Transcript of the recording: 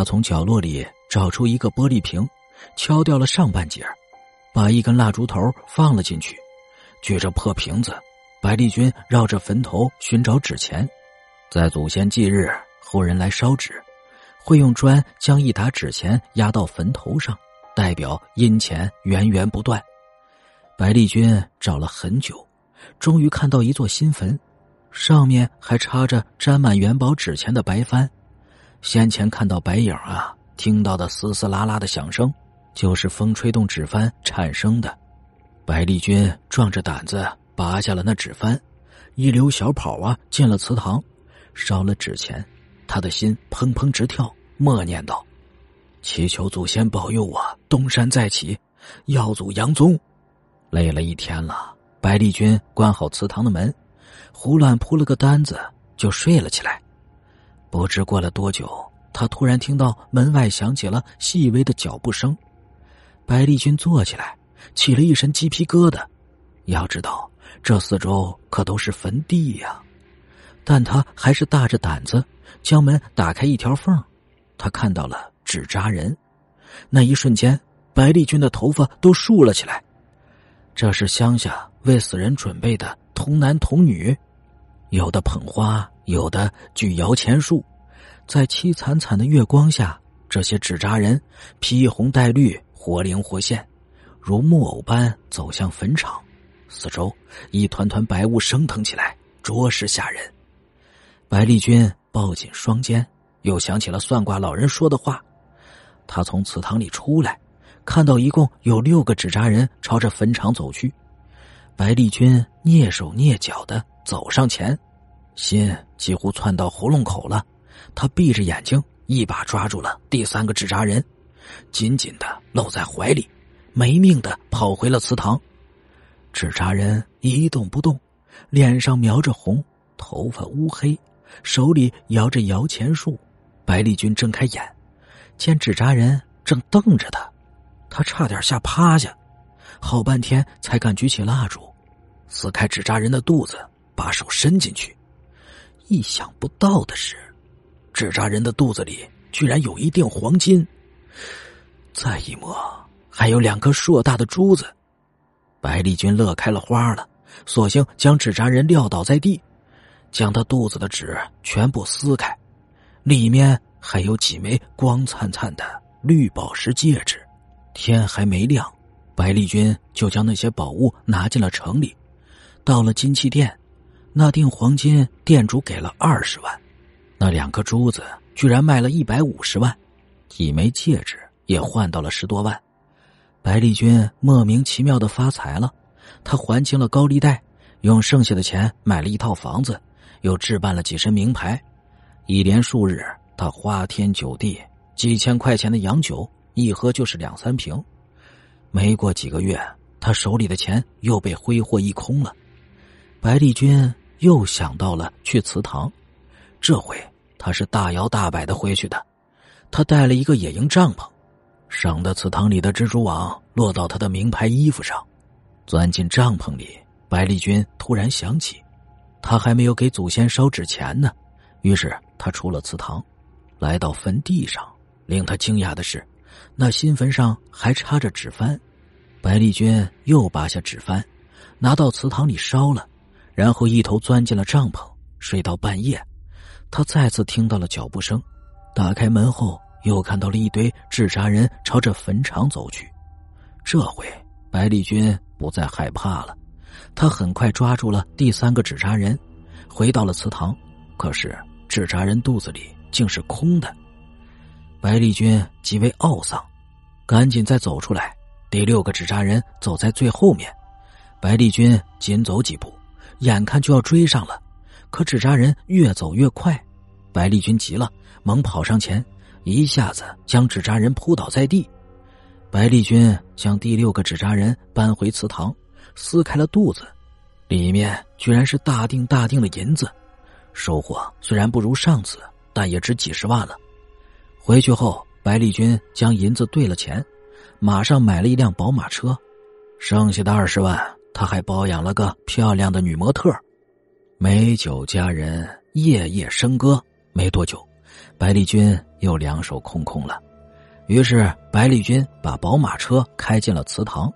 他从角落里找出一个玻璃瓶，敲掉了上半截，把一根蜡烛头放了进去，举着破瓶子，白丽君绕着坟头寻找纸钱。在祖先忌日，后人来烧纸，会用砖将一沓纸钱压到坟头上，代表阴钱源源不断。白丽君找了很久，终于看到一座新坟，上面还插着沾满元宝纸钱的白帆。先前看到白影啊，听到的嘶嘶啦啦的响声，就是风吹动纸帆产生的。白丽君壮着胆子拔下了那纸帆，一溜小跑啊，进了祠堂。烧了纸钱，他的心砰砰直跳，默念道：“祈求祖先保佑我东山再起，耀祖扬宗。”累了一天了，白丽君关好祠堂的门，胡乱铺了个单子就睡了起来。不知过了多久，他突然听到门外响起了细微的脚步声。白丽君坐起来，起了一身鸡皮疙瘩。要知道，这四周可都是坟地呀。但他还是大着胆子将门打开一条缝，他看到了纸扎人。那一瞬间，白丽君的头发都竖了起来。这是乡下为死人准备的童男童女，有的捧花，有的举摇钱树。在凄惨惨的月光下，这些纸扎人披红戴绿，活灵活现，如木偶般走向坟场。四周一团团白雾升腾起来，着实吓人。白丽君抱紧双肩，又想起了算卦老人说的话。他从祠堂里出来，看到一共有六个纸扎人朝着坟场走去。白丽君蹑手蹑脚的走上前，心几乎窜到喉咙口了。他闭着眼睛，一把抓住了第三个纸扎人，紧紧的搂在怀里，没命的跑回了祠堂。纸扎人一动不动，脸上描着红，头发乌黑。手里摇着摇钱树，白丽君睁开眼，见纸扎人正瞪着他，他差点吓趴下，好半天才敢举起蜡烛，撕开纸扎人的肚子，把手伸进去。意想不到的是，纸扎人的肚子里居然有一锭黄金。再一摸，还有两颗硕大的珠子。白丽君乐开了花了，索性将纸扎人撂倒在地。将他肚子的纸全部撕开，里面还有几枚光灿灿的绿宝石戒指。天还没亮，白丽君就将那些宝物拿进了城里。到了金器店，那锭黄金店主给了二十万，那两颗珠子居然卖了一百五十万，一枚戒指也换到了十多万。白丽君莫名其妙的发财了，他还清了高利贷，用剩下的钱买了一套房子。又置办了几身名牌，一连数日，他花天酒地，几千块钱的洋酒一喝就是两三瓶。没过几个月，他手里的钱又被挥霍一空了。白丽君又想到了去祠堂，这回他是大摇大摆的回去的。他带了一个野营帐篷，省得祠堂里的蜘蛛网落到他的名牌衣服上。钻进帐篷里，白丽君突然想起。他还没有给祖先烧纸钱呢，于是他出了祠堂，来到坟地上。令他惊讶的是，那新坟上还插着纸幡。白丽君又拔下纸幡，拿到祠堂里烧了，然后一头钻进了帐篷，睡到半夜。他再次听到了脚步声，打开门后又看到了一堆纸扎人朝着坟场走去。这回白丽君不再害怕了。他很快抓住了第三个纸扎人，回到了祠堂。可是纸扎人肚子里竟是空的。白丽君极为懊丧，赶紧再走出来。第六个纸扎人走在最后面，白丽君紧走几步，眼看就要追上了。可纸扎人越走越快，白丽君急了，猛跑上前，一下子将纸扎人扑倒在地。白丽君将第六个纸扎人搬回祠堂。撕开了肚子，里面居然是大锭大锭的银子。收获虽然不如上次，但也值几十万了。回去后，白丽君将银子兑了钱，马上买了一辆宝马车。剩下的二十万，他还包养了个漂亮的女模特。美酒佳人，夜夜笙歌。没多久，白丽君又两手空空了。于是白丽君把宝马车开进了祠堂，